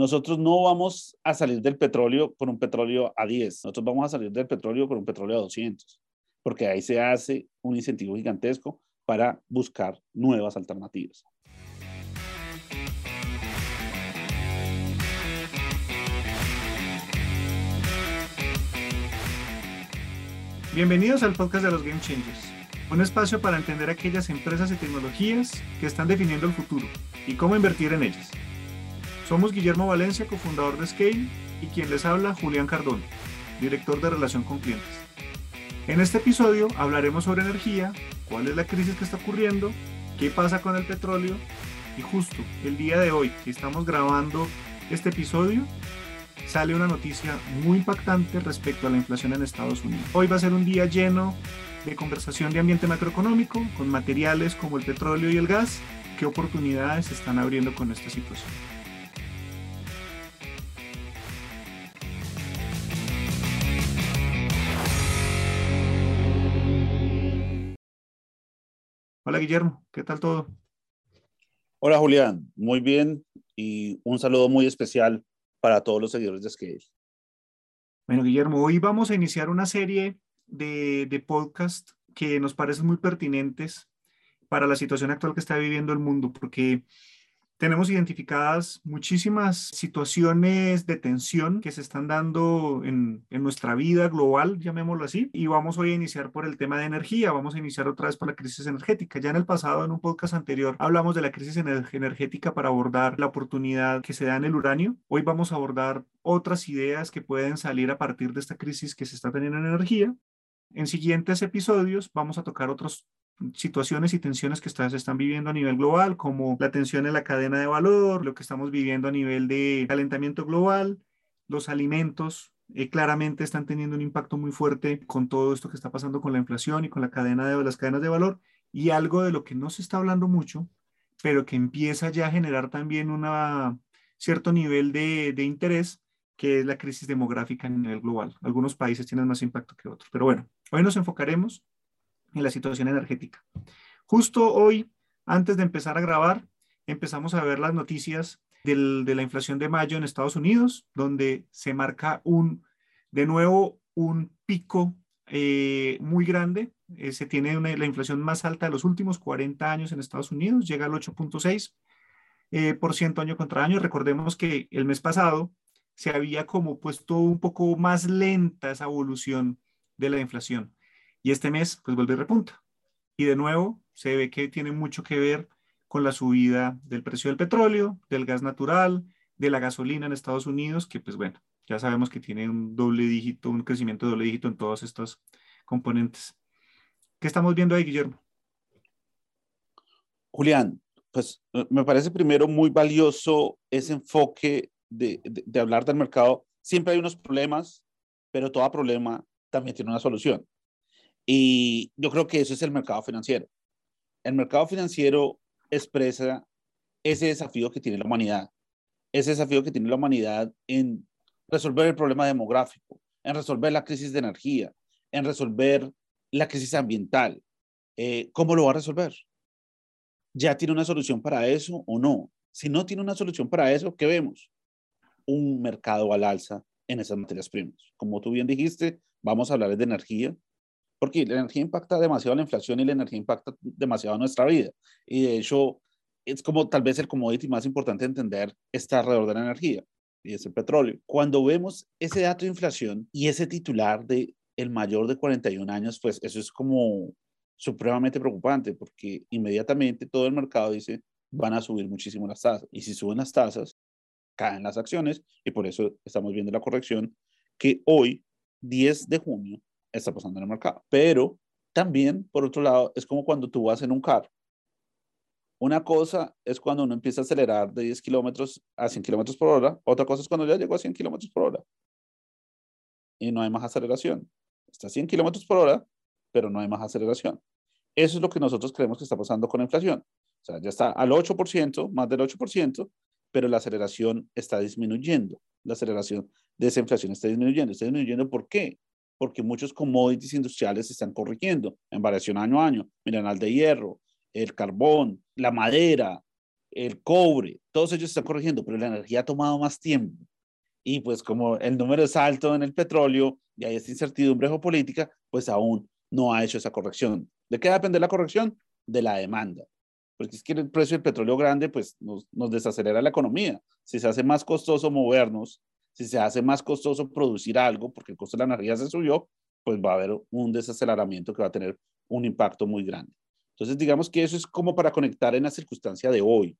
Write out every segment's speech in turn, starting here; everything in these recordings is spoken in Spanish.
Nosotros no vamos a salir del petróleo por un petróleo a 10, nosotros vamos a salir del petróleo por un petróleo a 200, porque ahí se hace un incentivo gigantesco para buscar nuevas alternativas. Bienvenidos al podcast de los Game Changers, un espacio para entender aquellas empresas y tecnologías que están definiendo el futuro y cómo invertir en ellas. Somos Guillermo Valencia, cofundador de Scale, y quien les habla, Julián Cardón, director de relación con clientes. En este episodio hablaremos sobre energía, cuál es la crisis que está ocurriendo, qué pasa con el petróleo y justo el día de hoy que estamos grabando este episodio, sale una noticia muy impactante respecto a la inflación en Estados Unidos. Hoy va a ser un día lleno de conversación de ambiente macroeconómico, con materiales como el petróleo y el gas, qué oportunidades se están abriendo con esta situación. Hola Guillermo, ¿qué tal todo? Hola Julián, muy bien y un saludo muy especial para todos los seguidores de Scale. Bueno, Guillermo, hoy vamos a iniciar una serie de, de podcast que nos parecen muy pertinentes para la situación actual que está viviendo el mundo, porque tenemos identificadas muchísimas situaciones de tensión que se están dando en, en, nuestra vida global, llamémoslo así, y vamos hoy a iniciar por el tema de energía, vamos a iniciar otra vez por la crisis energética. Ya en el pasado, en un podcast anterior, hablamos de la crisis energética para abordar la oportunidad que se da en el uranio. Hoy vamos a abordar otras ideas que pueden salir a partir de esta crisis que se está teniendo en energía. En siguientes episodios vamos a tocar otros situaciones y tensiones que se están viviendo a nivel global, como la tensión en la cadena de valor, lo que estamos viviendo a nivel de calentamiento global, los alimentos. Eh, claramente están teniendo un impacto muy fuerte con todo esto que está pasando con la inflación y con la cadena de las cadenas de valor y algo de lo que no se está hablando mucho, pero que empieza ya a generar también un cierto nivel de, de interés, que es la crisis demográfica a nivel global. Algunos países tienen más impacto que otros, pero bueno, hoy nos enfocaremos en la situación energética. Justo hoy, antes de empezar a grabar, empezamos a ver las noticias del, de la inflación de mayo en Estados Unidos, donde se marca un, de nuevo, un pico eh, muy grande. Eh, se tiene la inflación más alta de los últimos 40 años en Estados Unidos, llega al 8.6 eh, por ciento año contra año. Recordemos que el mes pasado se había como puesto un poco más lenta esa evolución de la inflación. Y este mes, pues vuelve y repunta. Y de nuevo, se ve que tiene mucho que ver con la subida del precio del petróleo, del gas natural, de la gasolina en Estados Unidos, que pues bueno, ya sabemos que tiene un doble dígito, un crecimiento de doble dígito en todos estos componentes. ¿Qué estamos viendo ahí, Guillermo? Julián, pues me parece primero muy valioso ese enfoque de hablar del mercado. Siempre hay unos problemas, pero todo problema también tiene una solución. Y yo creo que eso es el mercado financiero. El mercado financiero expresa ese desafío que tiene la humanidad, ese desafío que tiene la humanidad en resolver el problema demográfico, en resolver la crisis de energía, en resolver la crisis ambiental. Eh, ¿Cómo lo va a resolver? ¿Ya tiene una solución para eso o no? Si no tiene una solución para eso, ¿qué vemos? Un mercado al alza en esas materias primas. Como tú bien dijiste, vamos a hablar de energía, porque la energía impacta demasiado la inflación y la energía impacta demasiado nuestra vida. Y de hecho, es como tal vez el commodity más importante de entender está alrededor de la energía y es el petróleo. Cuando vemos ese dato de inflación y ese titular de el mayor de 41 años, pues eso es como supremamente preocupante porque inmediatamente todo el mercado dice van a subir muchísimo las tasas. Y si suben las tasas, caen las acciones y por eso estamos viendo la corrección que hoy, 10 de junio, está pasando en el mercado. Pero también, por otro lado, es como cuando tú vas en un carro. Una cosa es cuando uno empieza a acelerar de 10 kilómetros a 100 kilómetros por hora. Otra cosa es cuando ya llegó a 100 kilómetros por hora. Y no hay más aceleración. Está a 100 kilómetros por hora, pero no hay más aceleración. Eso es lo que nosotros creemos que está pasando con la inflación. O sea, ya está al 8%, más del 8%, pero la aceleración está disminuyendo. La aceleración de esa inflación está disminuyendo. ¿Está disminuyendo por qué? Porque muchos commodities industriales se están corrigiendo en variación año a año. Mineral de hierro, el carbón, la madera, el cobre, todos ellos están corrigiendo, pero la energía ha tomado más tiempo. Y pues como el número es alto en el petróleo y hay esta incertidumbre geopolítica, pues aún no ha hecho esa corrección. ¿De qué depende la corrección? De la demanda. Porque es que el precio del petróleo grande, pues nos, nos desacelera la economía. Si se hace más costoso movernos, si se hace más costoso producir algo, porque el costo de la energía se subió, pues va a haber un desaceleramiento que va a tener un impacto muy grande. Entonces, digamos que eso es como para conectar en la circunstancia de hoy.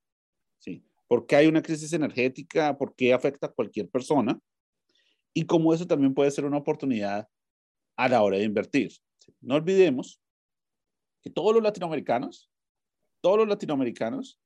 ¿sí? ¿Por qué hay una crisis energética? ¿Por qué afecta a cualquier persona? Y cómo eso también puede ser una oportunidad a la hora de invertir. No olvidemos que todos los latinoamericanos, todos los latinoamericanos,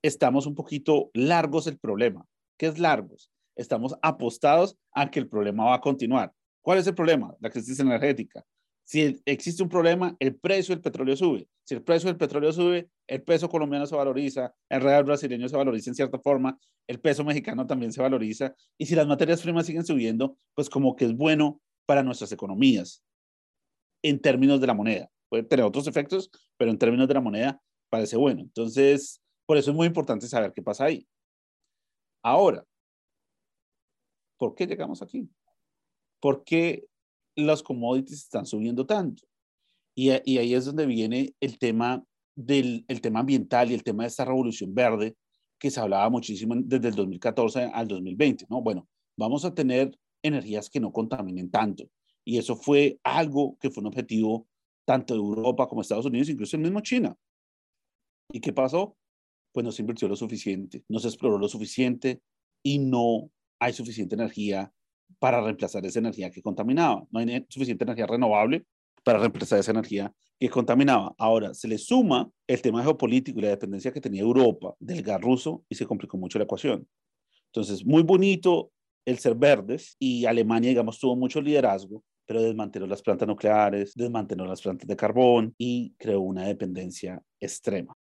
estamos un poquito largos el problema. ¿Qué es largos? Estamos apostados a que el problema va a continuar. ¿Cuál es el problema? La crisis energética. Si existe un problema, el precio del petróleo sube. Si el precio del petróleo sube, el peso colombiano se valoriza, el real brasileño se valoriza en cierta forma, el peso mexicano también se valoriza. Y si las materias primas siguen subiendo, pues como que es bueno para nuestras economías en términos de la moneda. Puede tener otros efectos, pero en términos de la moneda parece bueno. Entonces, por eso es muy importante saber qué pasa ahí. Ahora, ¿por qué llegamos aquí? ¿Por qué los commodities están subiendo tanto. Y, ahí es donde viene el tema del el tema ambiental y el tema de esta revolución verde que se hablaba muchísimo desde el 2014 al 2020, ¿no? Bueno, vamos a tener energías que no contaminen tanto. Y eso fue algo que fue un objetivo tanto de Europa como Estados Unidos, incluso el mismo China. ¿Y qué pasó? Pues no se invirtió lo suficiente, no se exploró lo suficiente y no hay suficiente energía para reemplazar esa energía que contaminaba. No hay suficiente energía renovable para reemplazar esa energía que contaminaba. Ahora, se le suma el tema geopolítico y la dependencia que tenía Europa del gas ruso y se complicó mucho la ecuación. Entonces, muy bonito el ser verdes y Alemania, digamos, tuvo mucho liderazgo, pero desmanteló las plantas nucleares, desmanteló las plantas de carbón y creó una dependencia extrema.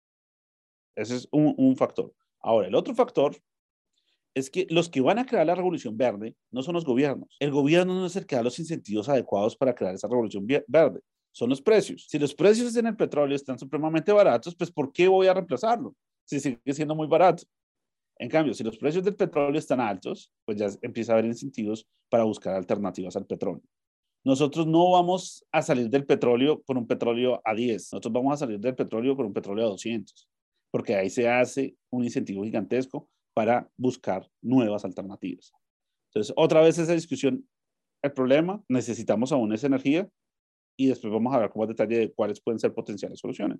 Ese es un, un factor. Ahora, el otro factor es que los que van a crear la revolución verde no son los gobiernos. El gobierno no es el que da los incentivos adecuados para crear esa revolución verde, son los precios. Si los precios en el petróleo están supremamente baratos, pues ¿por qué voy a reemplazarlo? Si sigue siendo muy barato. En cambio, si los precios del petróleo están altos, pues ya empieza a haber incentivos para buscar alternativas al petróleo. Nosotros no vamos a salir del petróleo con un petróleo a 10, nosotros vamos a salir del petróleo con un petróleo a 200, porque ahí se hace un incentivo gigantesco para buscar nuevas alternativas. Entonces, otra vez esa discusión, el problema, necesitamos aún esa energía y después vamos a ver con más detalle de cuáles pueden ser potenciales soluciones.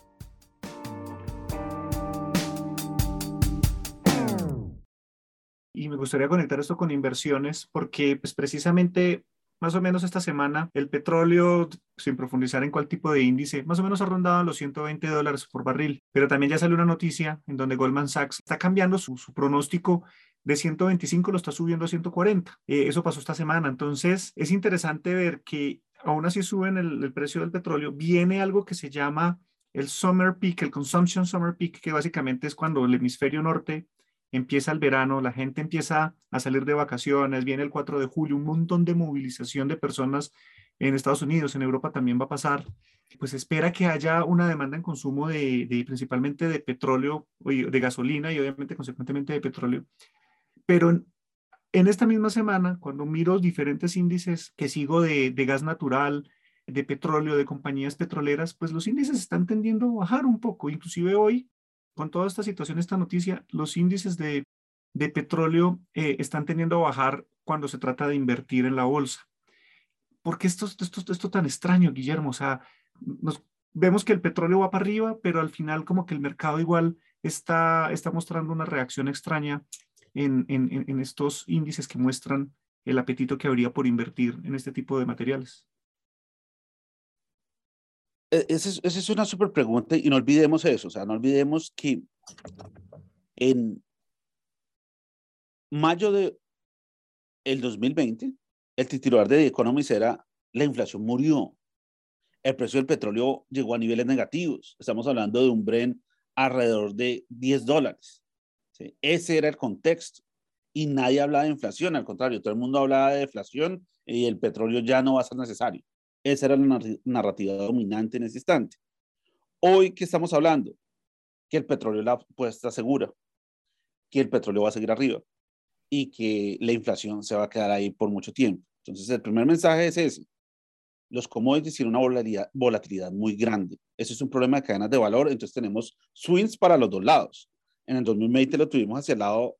y me gustaría conectar esto con inversiones porque pues precisamente más o menos esta semana el petróleo, sin profundizar en cuál tipo de índice, más o menos ha rondado los 120 dólares por barril, pero también ya salió una noticia en donde Goldman Sachs está cambiando su, pronóstico de 125 lo está subiendo a 140. Eh, eso pasó esta semana. Entonces, es interesante ver que aún así suben el, el, precio del petróleo. Viene algo que se llama el Summer Peak, el Consumption Summer Peak, que básicamente es cuando el hemisferio norte empieza el verano, la gente empieza a salir de vacaciones, viene el 4 de julio, un montón de movilización de personas en Estados Unidos, en Europa también va a pasar, pues espera que haya una demanda en consumo de, principalmente de petróleo, de gasolina y obviamente consecuentemente de petróleo. Pero en, esta misma semana, cuando miro diferentes índices que sigo de, de gas natural, de petróleo, de compañías petroleras, pues los índices están tendiendo a bajar un poco. Inclusive hoy con toda esta situación, esta noticia, los índices de, petróleo eh, están teniendo a bajar cuando se trata de invertir en la bolsa. ¿Por qué esto, esto, esto tan extraño, Guillermo? O sea, nos, vemos que el petróleo va para arriba, pero al final como que el mercado igual está, está mostrando una reacción extraña en, en estos índices que muestran el apetito que habría por invertir en este tipo de materiales. E, esa es, es una súper pregunta y no olvidemos eso, o sea, no olvidemos que en mayo de el 2020, el titular de The Economist era la inflación murió. El precio del petróleo llegó a niveles negativos. Estamos hablando de un Bren alrededor de 10 dólares. Ese era el contexto. Y nadie hablaba de inflación, al contrario, todo el mundo hablaba de deflación y el petróleo ya no va a ser necesario. Esa era la narrativa dominante en ese instante. Hoy, ¿qué estamos hablando? Que el petróleo la apuesta segura, que el petróleo va a seguir arriba y que la inflación se va a quedar ahí por mucho tiempo. Entonces, el primer mensaje es ese. Los commodities tienen una volatilidad, muy grande. Ese es un problema de cadenas de valor. Entonces, tenemos swings para los dos lados. En el 2020 lo tuvimos hacia el lado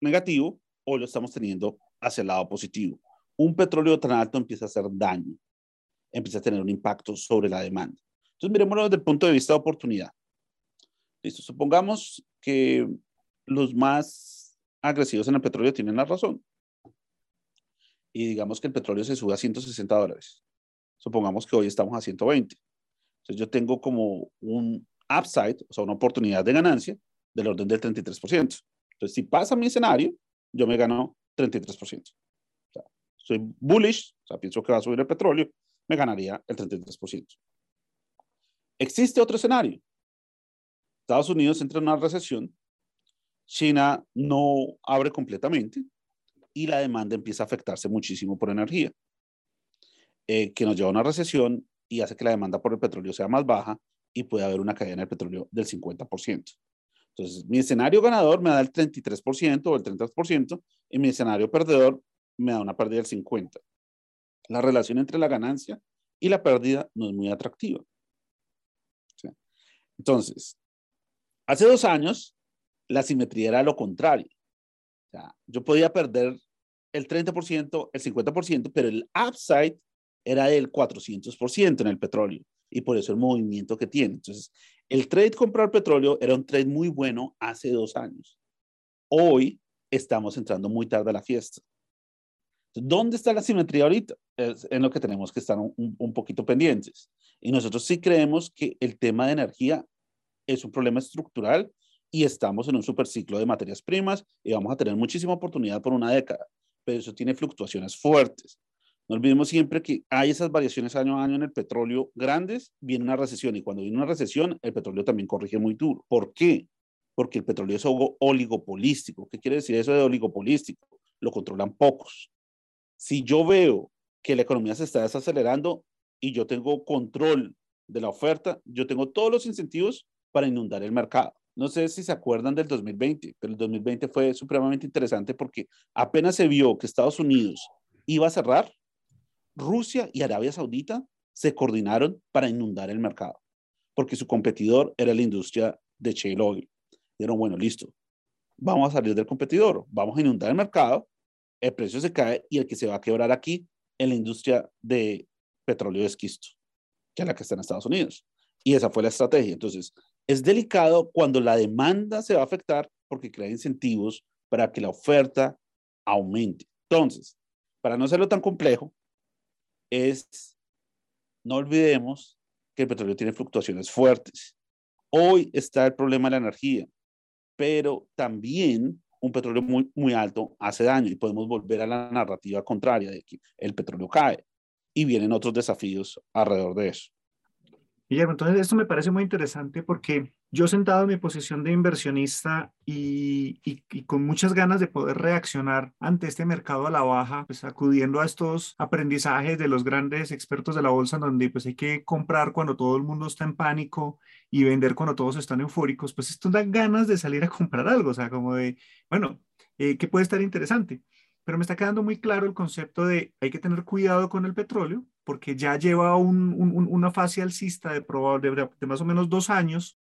negativo, hoy lo estamos teniendo hacia el lado positivo. Un petróleo tan alto empieza a hacer daño, empieza a tener un impacto sobre la demanda. Entonces, miremoslo desde el punto de vista de oportunidad. Listo, supongamos que los más agresivos en el petróleo tienen la razón. Y digamos que el petróleo se sube a 160 dólares. Supongamos que hoy estamos a 120. Entonces yo tengo como un upside, o sea, una oportunidad de ganancia del orden del 33%. Entonces, si pasa mi escenario, yo me gano 33%. O sea, soy bullish, o sea, pienso que va a subir el petróleo, me ganaría el 33%. Existe otro escenario. Estados Unidos entra en una recesión China no abre completamente y la demanda empieza a afectarse muchísimo por energía, eh, que nos lleva a una recesión y hace que la demanda por el petróleo sea más baja y puede haber una caída en el petróleo del 50%. Entonces, mi escenario ganador me da el 33% o el 30% y mi escenario perdedor me da una pérdida del 50%. La relación entre la ganancia y la pérdida no es muy atractiva. Entonces, hace dos años la simetría era lo contrario. O sea, yo podía perder el 30%, el 50%, pero el upside era del 400% en el petróleo y por eso el movimiento que tiene. Entonces, el trade comprar petróleo era un trade muy bueno hace dos años. Hoy estamos entrando muy tarde a la fiesta. ¿Dónde está la simetría ahorita? Es en lo que tenemos que estar un, un poquito pendientes. Y nosotros sí creemos que el tema de energía es un problema estructural y estamos en un superciclo de materias primas y vamos a tener muchísima oportunidad por una década, pero eso tiene fluctuaciones fuertes. No olvidemos siempre que hay esas variaciones año a año en el petróleo grandes, viene una recesión y cuando viene una recesión, el petróleo también corrige muy duro. ¿Por qué? Porque el petróleo es oligopolístico. ¿Qué quiere decir eso de oligopolístico? Lo controlan pocos. Si yo veo que la economía se está desacelerando y yo tengo control de la oferta, yo tengo todos los incentivos para inundar el mercado. No sé si se acuerdan del 2020, pero el 2020 fue supremamente interesante porque apenas se vio que Estados Unidos iba a cerrar, Rusia y Arabia Saudita se coordinaron para inundar el mercado, porque su competidor era la industria de shale oil. Dijeron, bueno, listo, vamos a salir del competidor, vamos a inundar el mercado, el precio se cae y el que se va a quebrar aquí en la industria de petróleo de esquisto, que es la que está en Estados Unidos. Y esa fue la estrategia. Entonces, es delicado cuando la demanda se va a afectar porque crea incentivos para que la oferta aumente. Entonces, para no hacerlo tan complejo, es, no olvidemos que el petróleo tiene fluctuaciones fuertes. Hoy está el problema de la energía, pero también un petróleo muy, muy alto hace daño y podemos volver a la narrativa contraria de que el petróleo cae y vienen otros desafíos alrededor de eso. Guillermo, entonces esto me parece muy interesante porque yo sentado en mi posición de inversionista y, con muchas ganas de poder reaccionar ante este mercado a la baja, pues acudiendo a estos aprendizajes de los grandes expertos de la bolsa, donde pues hay que comprar cuando todo el mundo está en pánico y vender cuando todos están eufóricos, pues esto da ganas de salir a comprar algo, o sea, como de, bueno, eh, ¿qué puede estar interesante? Pero me está quedando muy claro el concepto de hay que tener cuidado con el petróleo, porque ya lleva una fase alcista de, de, de más o menos dos años,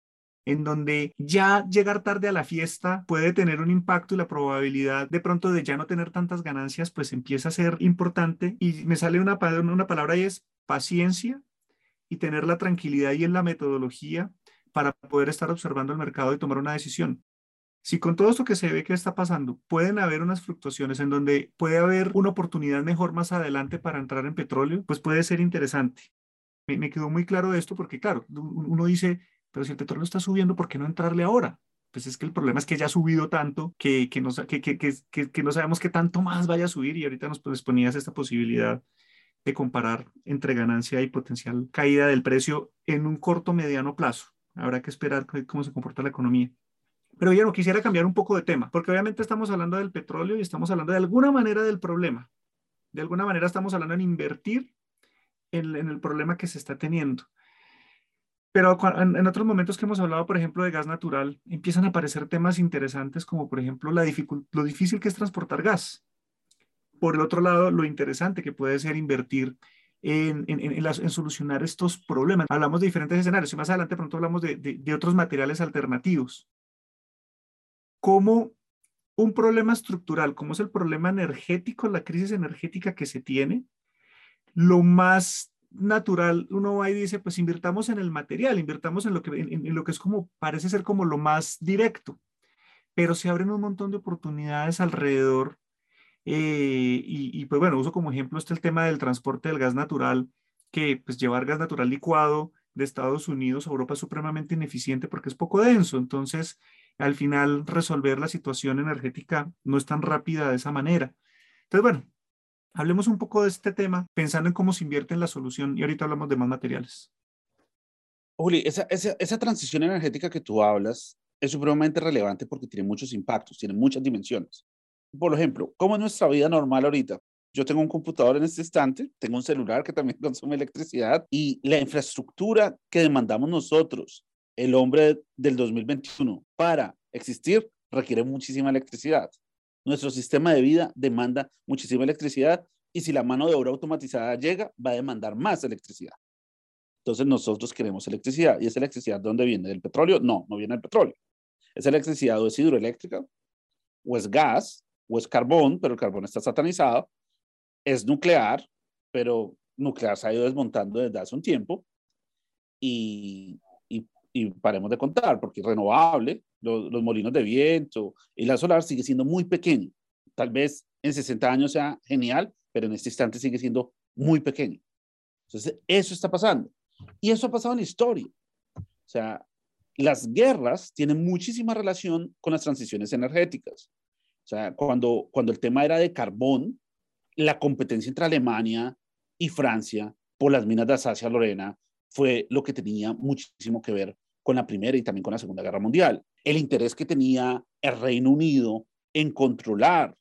en donde ya llegar tarde a la fiesta puede tener un impacto y la probabilidad de pronto de ya no tener tantas ganancias, pues empieza a ser importante. Y me sale una, una palabra y es paciencia y tener la tranquilidad y en la metodología para poder estar observando el mercado y tomar una decisión. Si con todo esto que se ve que está pasando, pueden haber unas fluctuaciones en donde puede haber una oportunidad mejor más adelante para entrar en petróleo, pues puede ser interesante. me, quedó muy claro esto porque, claro, uno dice, pero si el petróleo está subiendo, ¿por qué no entrarle ahora? Pues es que el problema es que ya ha subido tanto que, que, no, que, sabemos qué tanto más vaya a subir y ahorita nos pues, ponías esta posibilidad de comparar entre ganancia y potencial caída del precio en un corto mediano plazo. Habrá que esperar cómo se comporta la economía. Pero yo no quisiera cambiar un poco de tema, porque obviamente estamos hablando del petróleo y estamos hablando de alguna manera del problema. De alguna manera estamos hablando en invertir en, el problema que se está teniendo. Pero en, otros momentos que hemos hablado, por ejemplo, de gas natural, empiezan a aparecer temas interesantes como, por ejemplo, la lo difícil que es transportar gas. Por el otro lado, lo interesante que puede ser invertir en, en, solucionar estos problemas. Hablamos de diferentes escenarios y más adelante pronto hablamos de, de otros materiales alternativos. Como un problema estructural, como es el problema energético, la crisis energética que se tiene, lo más natural, uno va y dice, pues invirtamos en el material, invirtamos en lo que, en, lo que es como, parece ser como lo más directo, pero se abren un montón de oportunidades alrededor. Eh, y, pues bueno, uso como ejemplo este el tema del transporte del gas natural, que pues llevar gas natural licuado de Estados Unidos a Europa es supremamente ineficiente porque es poco denso. Entonces, al final, resolver la situación energética no es tan rápida de esa manera. Entonces, bueno, Hablemos un poco de este tema pensando en cómo se invierte en la solución y ahorita hablamos de más materiales. Juli, esa, esa, esa transición energética que tú hablas es supremamente relevante porque tiene muchos impactos, tiene muchas dimensiones. Por ejemplo, ¿cómo es nuestra vida normal ahorita? Yo tengo un computador en este instante, tengo un celular que también consume electricidad y la infraestructura que demandamos nosotros, el hombre del 2021, para existir requiere muchísima electricidad. Nuestro sistema de vida demanda muchísima electricidad y si la mano de obra automatizada llega, va a demandar más electricidad. Entonces nosotros queremos electricidad. ¿Y esa electricidad de dónde viene? ¿Del petróleo? No, no viene del petróleo. Esa electricidad o es hidroeléctrica, o es gas, o es carbón, pero el carbón está satanizado. Es nuclear, pero nuclear se ha ido desmontando desde hace un tiempo. Y, y, paremos de contar, porque renovable, los, molinos de viento y la solar sigue siendo muy pequeño. Tal vez en 60 años sea genial, pero en este instante sigue siendo muy pequeño. Entonces, eso está pasando. Y eso ha pasado en la historia. O sea, las guerras tienen muchísima relación con las transiciones energéticas. O sea, cuando, cuando el tema era de carbón, la competencia entre Alemania y Francia por las minas de Alsacia-Lorena fue lo que tenía muchísimo que ver con la Primera y también con la Segunda Guerra Mundial. El interés que tenía el Reino Unido en controlar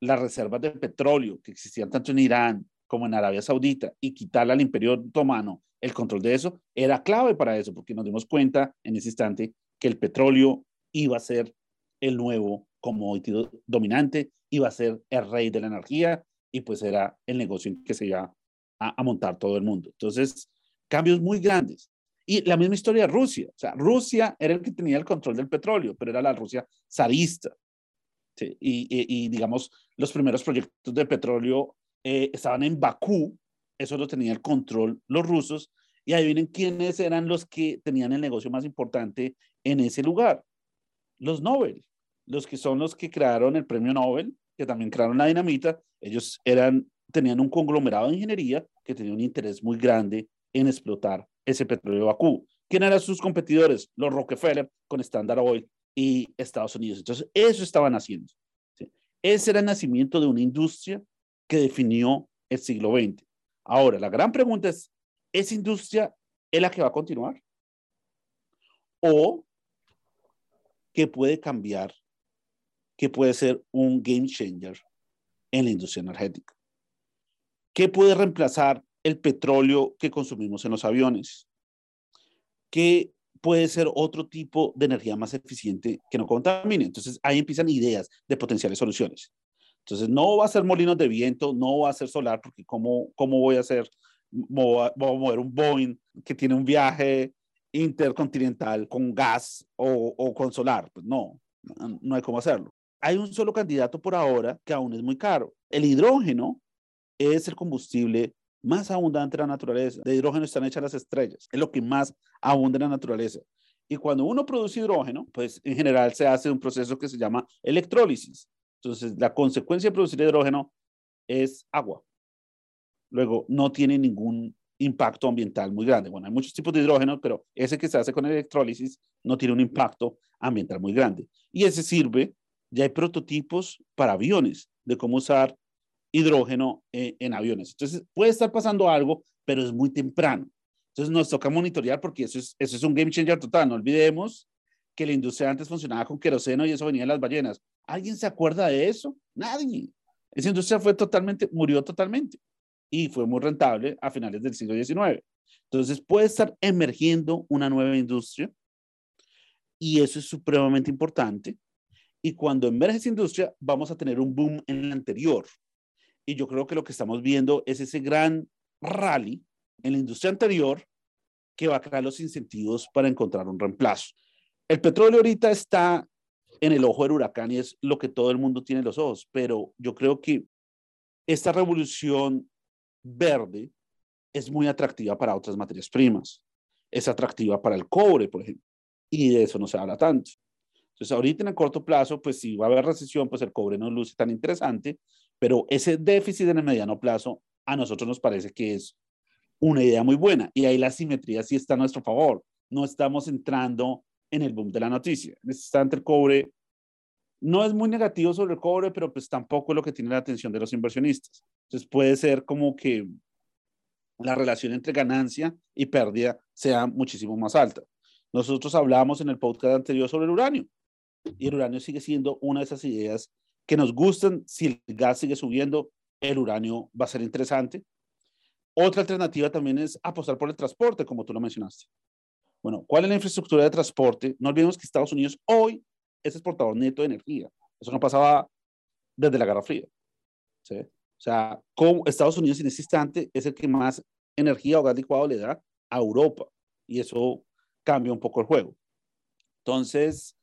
las reservas de petróleo que existían tanto en Irán como en Arabia Saudita y quitarle al Imperio Otomano el control de eso, era clave para eso, porque nos dimos cuenta en ese instante que el petróleo iba a ser el nuevo commodity dominante, iba a ser el rey de la energía y pues era el negocio en que se iba a, a montar todo el mundo. Entonces, cambios muy grandes. Y la misma historia de Rusia. O sea, Rusia era el que tenía el control del petróleo, pero era la Rusia zarista. Y, digamos, los primeros proyectos de petróleo eh, estaban en Bakú, eso lo tenía el control los rusos, y ahí vienen quiénes eran los que tenían el negocio más importante en ese lugar. Los Nobel, los que son los que crearon el premio Nobel, que también crearon la dinamita, ellos eran, tenían un conglomerado de ingeniería que tenía un interés muy grande en explotar ese petróleo Bakú. ¿Quién eran sus competidores? Los Rockefeller con Standard Oil y Estados Unidos. Entonces, eso estaban haciendo. Ese era el nacimiento de una industria que definió el siglo XX. Ahora, la gran pregunta es, ¿esa industria es la que va a continuar? ¿O qué puede cambiar? ¿Qué puede ser un game changer en la industria energética? ¿Qué puede reemplazar el petróleo que consumimos en los aviones, que puede ser otro tipo de energía más eficiente que no contamine. Entonces ahí empiezan ideas de potenciales soluciones. Entonces no va a ser molinos de viento, no va a ser solar, porque ¿cómo, cómo voy a hacer? Voy a, mover un Boeing que tiene un viaje intercontinental con gas o, o con solar. Pues no, no hay cómo hacerlo. Hay un solo candidato por ahora que aún es muy caro. El hidrógeno es el combustible más abundante de la naturaleza. De hidrógeno están hechas las estrellas. Es lo que más abunda en la naturaleza. Y cuando uno produce hidrógeno, pues en general se hace un proceso que se llama electrólisis. Entonces, la consecuencia de producir hidrógeno es agua. Luego, no tiene ningún impacto ambiental muy grande. Bueno, hay muchos tipos de hidrógeno, pero ese que se hace con electrólisis no tiene un impacto ambiental muy grande. Y ese sirve, ya hay prototipos para aviones de cómo usar hidrógeno eh, en aviones. Entonces, puede estar pasando algo, pero es muy temprano. Entonces, nos toca monitorear porque eso es, eso es un game changer total. No olvidemos que la industria antes funcionaba con queroseno y eso venía de las ballenas. ¿Alguien se acuerda de eso? Nadie. Esa industria fue totalmente, murió totalmente y fue muy rentable a finales del siglo XIX. Entonces puede estar emergiendo una nueva industria y eso es supremamente importante. Y cuando emerge esa industria, vamos a tener un boom en el anterior. Y yo creo que lo que estamos viendo es ese gran rally en la industria anterior que va a crear los incentivos para encontrar un reemplazo. El petróleo ahorita está en el ojo del huracán y es lo que todo el mundo tiene en los ojos, pero yo creo que esta revolución verde es muy atractiva para otras materias primas. Es atractiva para el cobre, por ejemplo, y de eso no se habla tanto. Entonces, ahorita en el corto plazo, pues si va a haber recesión, pues el cobre no luce tan interesante, pero ese déficit en el mediano plazo a nosotros nos parece que es una idea muy buena y ahí la simetría sí está a nuestro favor. No estamos entrando en el boom de la noticia. En este el cobre no es muy negativo sobre el cobre, pero pues tampoco es lo que tiene la atención de los inversionistas. Entonces puede ser como que la relación entre ganancia y pérdida sea muchísimo más alta. Nosotros hablamos en el podcast anterior sobre el uranio y el uranio sigue siendo una de esas ideas que nos gustan. Si el gas sigue subiendo, el uranio va a ser interesante. Otra alternativa también es apostar por el transporte, como tú lo mencionaste. Bueno, ¿cuál es la infraestructura de transporte? No olvidemos que Estados Unidos hoy es exportador neto de energía. Eso no pasaba desde la Guerra Fría. ¿sí? O sea, Estados Unidos en este instante es el que más energía o gas licuado le da a Europa. Y eso cambia un poco el juego. Entonces,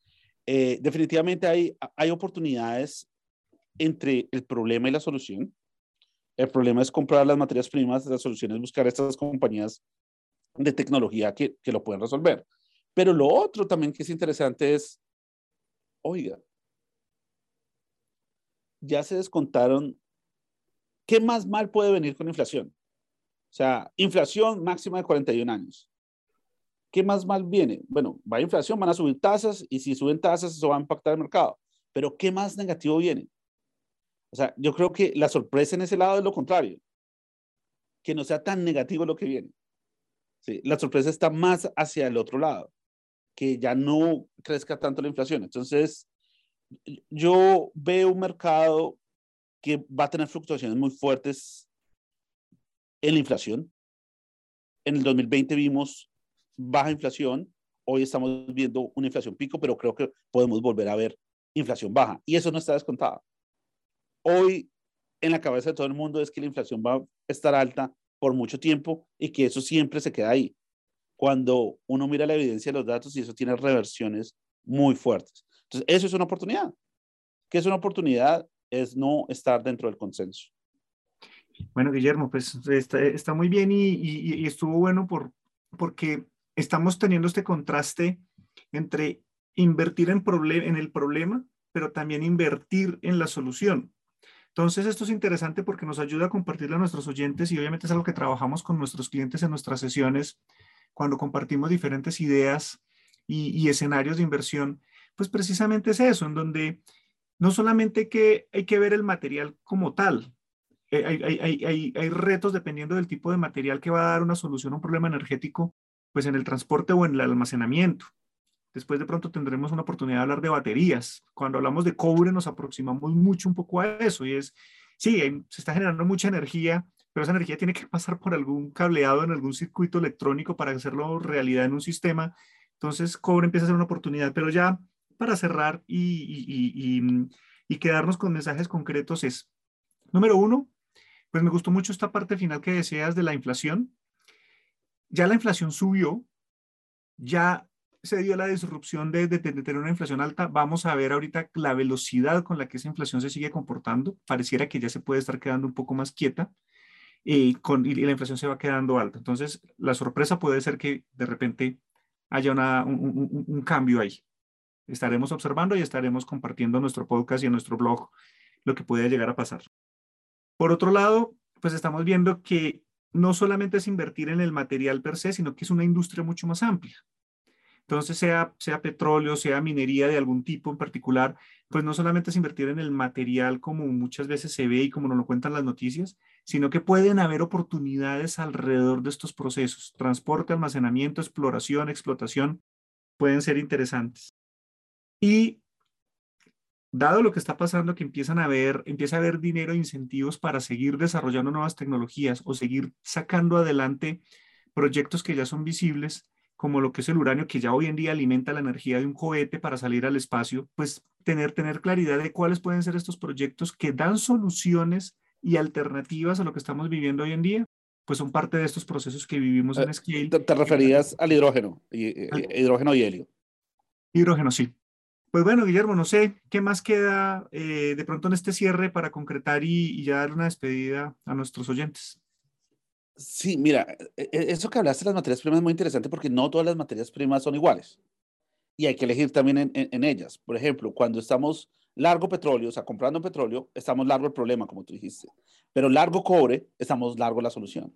eh, definitivamente hay, hay oportunidades entre el problema y la solución. El problema es comprar las materias primas, la solución es buscar estas compañías de tecnología que, que lo pueden resolver. Pero lo otro también que es interesante es, oiga, ya se descontaron, ¿qué más mal puede venir con inflación? O sea, inflación máxima de 41 años. ¿Qué más mal viene? Bueno, va a inflación, van a subir tasas y si suben tasas eso va a impactar el mercado. Pero ¿qué más negativo viene? O sea, yo creo que la sorpresa en ese lado es lo contrario, que no sea tan negativo lo que viene. Sí, la sorpresa está más hacia el otro lado, que ya no crezca tanto la inflación. Entonces, yo veo un mercado que va a tener fluctuaciones muy fuertes en la inflación. En el 2020 vimos baja inflación, hoy estamos viendo una inflación pico, pero creo que podemos volver a ver inflación baja y eso no está descontado. Hoy en la cabeza de todo el mundo es que la inflación va a estar alta por mucho tiempo y que eso siempre se queda ahí. Cuando uno mira la evidencia de los datos y eso tiene reversiones muy fuertes. Entonces, eso es una oportunidad. ¿Qué es una oportunidad? Es no estar dentro del consenso. Bueno, Guillermo, pues está, muy bien y, y, estuvo bueno por, porque estamos teniendo este contraste entre invertir en, el problema, pero también invertir en la solución. Entonces, esto es interesante porque nos ayuda a compartirlo a nuestros oyentes y obviamente es algo que trabajamos con nuestros clientes en nuestras sesiones cuando compartimos diferentes ideas y, escenarios de inversión. Pues precisamente es eso, en donde no solamente que hay que ver el material como tal, eh, hay, hay, retos dependiendo del tipo de material que va a dar una solución a un problema energético, pues en el transporte o en el almacenamiento. Después de pronto tendremos una oportunidad de hablar de baterías. Cuando hablamos de cobre nos aproximamos mucho un poco a eso y es, sí, se está generando mucha energía, pero esa energía tiene que pasar por algún cableado en algún circuito electrónico para hacerlo realidad en un sistema. Entonces, cobre empieza a ser una oportunidad, pero ya para cerrar y, quedarnos con mensajes concretos es, número uno, pues me gustó mucho esta parte final que decías de la inflación. Ya la inflación subió, ya se dio la disrupción de, tener una inflación alta, vamos a ver ahorita la velocidad con la que esa inflación se sigue comportando. Pareciera que ya se puede estar quedando un poco más quieta y, con, y la inflación se va quedando alta. Entonces, la sorpresa puede ser que de repente haya una, un, un, cambio ahí. Estaremos observando y estaremos compartiendo en nuestro podcast y en nuestro blog lo que puede llegar a pasar. Por otro lado, pues estamos viendo que no solamente es invertir en el material per se, sino que es una industria mucho más amplia. Entonces, sea, sea petróleo, sea minería de algún tipo en particular, pues no solamente es invertir en el material como muchas veces se ve y como nos lo cuentan las noticias, sino que pueden haber oportunidades alrededor de estos procesos. Transporte, almacenamiento, exploración, explotación, pueden ser interesantes. Y dado lo que está pasando, que empiezan a ver, empieza a haber dinero e incentivos para seguir desarrollando nuevas tecnologías o seguir sacando adelante proyectos que ya son visibles, como lo que es el uranio, que ya hoy en día alimenta la energía de un cohete para salir al espacio, pues tener, tener claridad de cuáles pueden ser estos proyectos que dan soluciones y alternativas a lo que estamos viviendo hoy en día, pues son parte de estos procesos que vivimos en Eh, Scale. Te, te referías al hidrógeno, eh, Al- hidrógeno y helio. Hidrógeno, sí. Pues bueno, Guillermo, no sé qué más queda eh, de pronto en este cierre para concretar y, ya dar una despedida a nuestros oyentes. Sí, mira, e- e- eso que hablaste de las materias primas es muy interesante porque no todas las materias primas son iguales y hay que elegir también en, ellas. Por ejemplo, cuando estamos largo petróleo, o sea, comprando petróleo, estamos largo el problema, como tú dijiste, pero largo cobre, estamos largo la solución.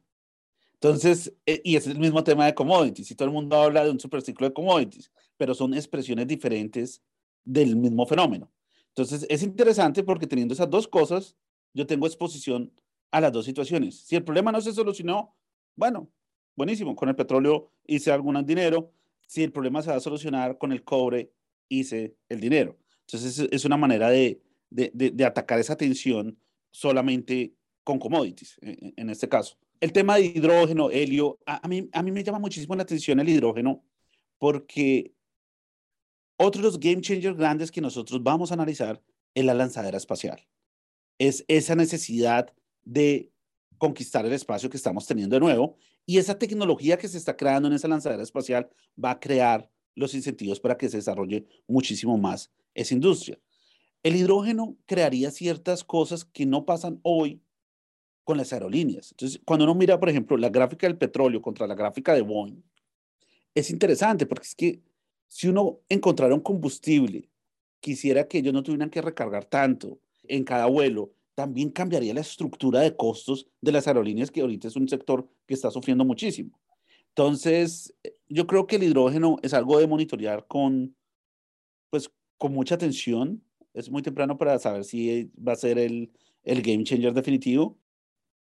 Entonces, e- y es el mismo tema de commodities, y todo el mundo habla de un superciclo de commodities, pero son expresiones diferentes del mismo fenómeno. Entonces, es interesante porque teniendo esas dos cosas, yo tengo exposición a las dos situaciones. Si el problema no se solucionó, bueno, buenísimo, con el petróleo hice algún dinero. Si el problema se va a solucionar con el cobre, hice el dinero. Entonces es, una manera de, de, de, atacar esa tensión solamente con commodities, en, en, este caso. El tema de hidrógeno, helio, a, mí, a mí me llama muchísimo la atención el hidrógeno porque otro de los game changers grandes que nosotros vamos a analizar es la lanzadera espacial. Es esa necesidad de conquistar el espacio que estamos teniendo de nuevo y esa tecnología que se está creando en esa lanzadera espacial va a crear los incentivos para que se desarrolle muchísimo más esa industria. El hidrógeno crearía ciertas cosas que no pasan hoy con las aerolíneas. Entonces, cuando uno mira, por ejemplo, la gráfica del petróleo contra la gráfica de Boeing, es interesante porque es que si uno encontrara un combustible, quisiera que ellos no tuvieran que recargar tanto en cada vuelo, también cambiaría la estructura de costos de las aerolíneas, que ahorita es un sector que está sufriendo muchísimo. Entonces, yo creo que el hidrógeno es algo de monitorear con, pues, con mucha atención. Es muy temprano para saber si va a ser el, el game changer definitivo,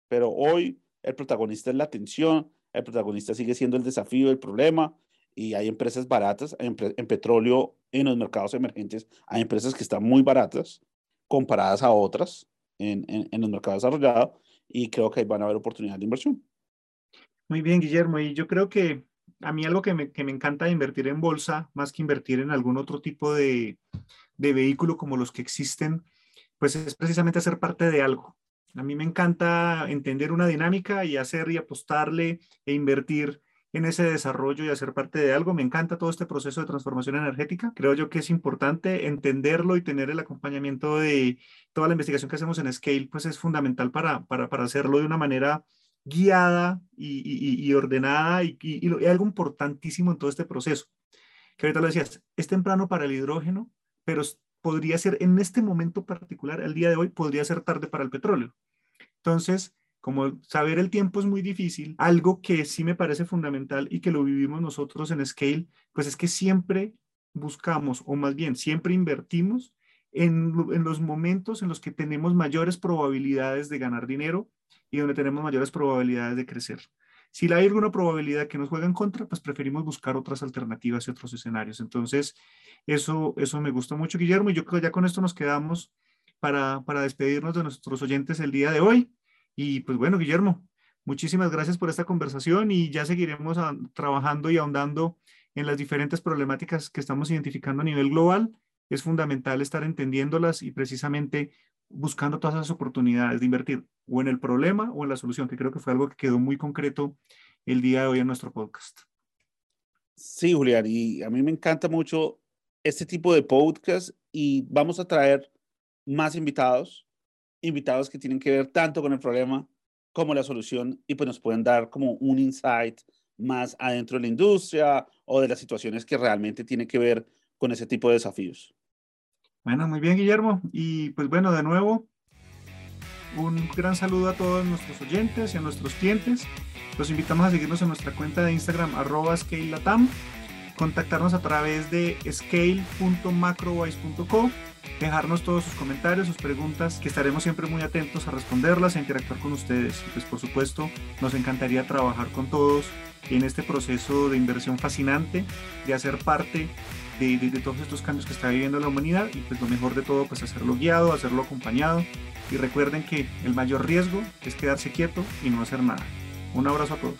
pero hoy el protagonista es la atención, el protagonista sigue siendo el desafío, el problema, y hay empresas baratas, en, petróleo, en los mercados emergentes, hay empresas que están muy baratas comparadas a otras en, en, en los mercados desarrollados, y creo que ahí van a haber oportunidades de inversión. Muy bien, Guillermo. Y yo creo que a mí algo que me, que me encanta de invertir en bolsa, más que invertir en algún otro tipo de, de vehículo como los que existen, pues es precisamente hacer parte de algo. A mí me encanta entender una dinámica y hacer y apostarle e invertir en ese desarrollo y hacer parte de algo. Me encanta todo este proceso de transformación energética. Creo yo que es importante entenderlo y tener el acompañamiento de toda la investigación que hacemos en Scale, pues es fundamental para, para, para hacerlo de una manera guiada y, ordenada y, y, algo importantísimo en todo este proceso. Que ahorita lo decías, es temprano para el hidrógeno, pero podría ser en este momento particular, el día de hoy, podría ser tarde para el petróleo. Entonces, como saber el tiempo es muy difícil, algo que sí me parece fundamental y que lo vivimos nosotros en Scale, pues es que siempre buscamos, o más bien, siempre invertimos en, en, los momentos en los que tenemos mayores probabilidades de ganar dinero y donde tenemos mayores probabilidades de crecer. Si hay alguna probabilidad que nos juega en contra, pues preferimos buscar otras alternativas y otros escenarios. Entonces, eso, eso me gusta mucho, Guillermo, y yo creo que ya con esto nos quedamos para, para despedirnos de nuestros oyentes el día de hoy. Y pues bueno, Guillermo, muchísimas gracias por esta conversación y ya seguiremos trabajando y ahondando en las diferentes problemáticas que estamos identificando a nivel global. Es fundamental estar entendiéndolas y precisamente buscando todas esas oportunidades de invertir o en el problema o en la solución, que creo que fue algo que quedó muy concreto el día de hoy en nuestro podcast. Sí, Julián, y a mí me encanta mucho este tipo de podcast y vamos a traer más invitados, invitados que tienen que ver tanto con el problema como la solución y pues nos pueden dar como un insight más adentro de la industria o de las situaciones que realmente tienen que ver con ese tipo de desafíos. Bueno, muy bien, Guillermo. Y pues bueno, de nuevo, Un gran saludo a todos nuestros oyentes y a nuestros clientes. Los invitamos a seguirnos en nuestra cuenta de Instagram arroba scalelatam, contactarnos a través de scale.macrowise.co, dejarnos todos sus comentarios, sus preguntas, que estaremos siempre muy atentos a responderlas, a interactuar con ustedes. Pues por supuesto nos encantaría trabajar con todos en este proceso de inversión fascinante, de hacer parte de, de, todos estos cambios que está viviendo la humanidad y pues lo mejor de todo pues hacerlo guiado, hacerlo acompañado y recuerden que el mayor riesgo es quedarse quieto y no hacer nada. Un abrazo a todos.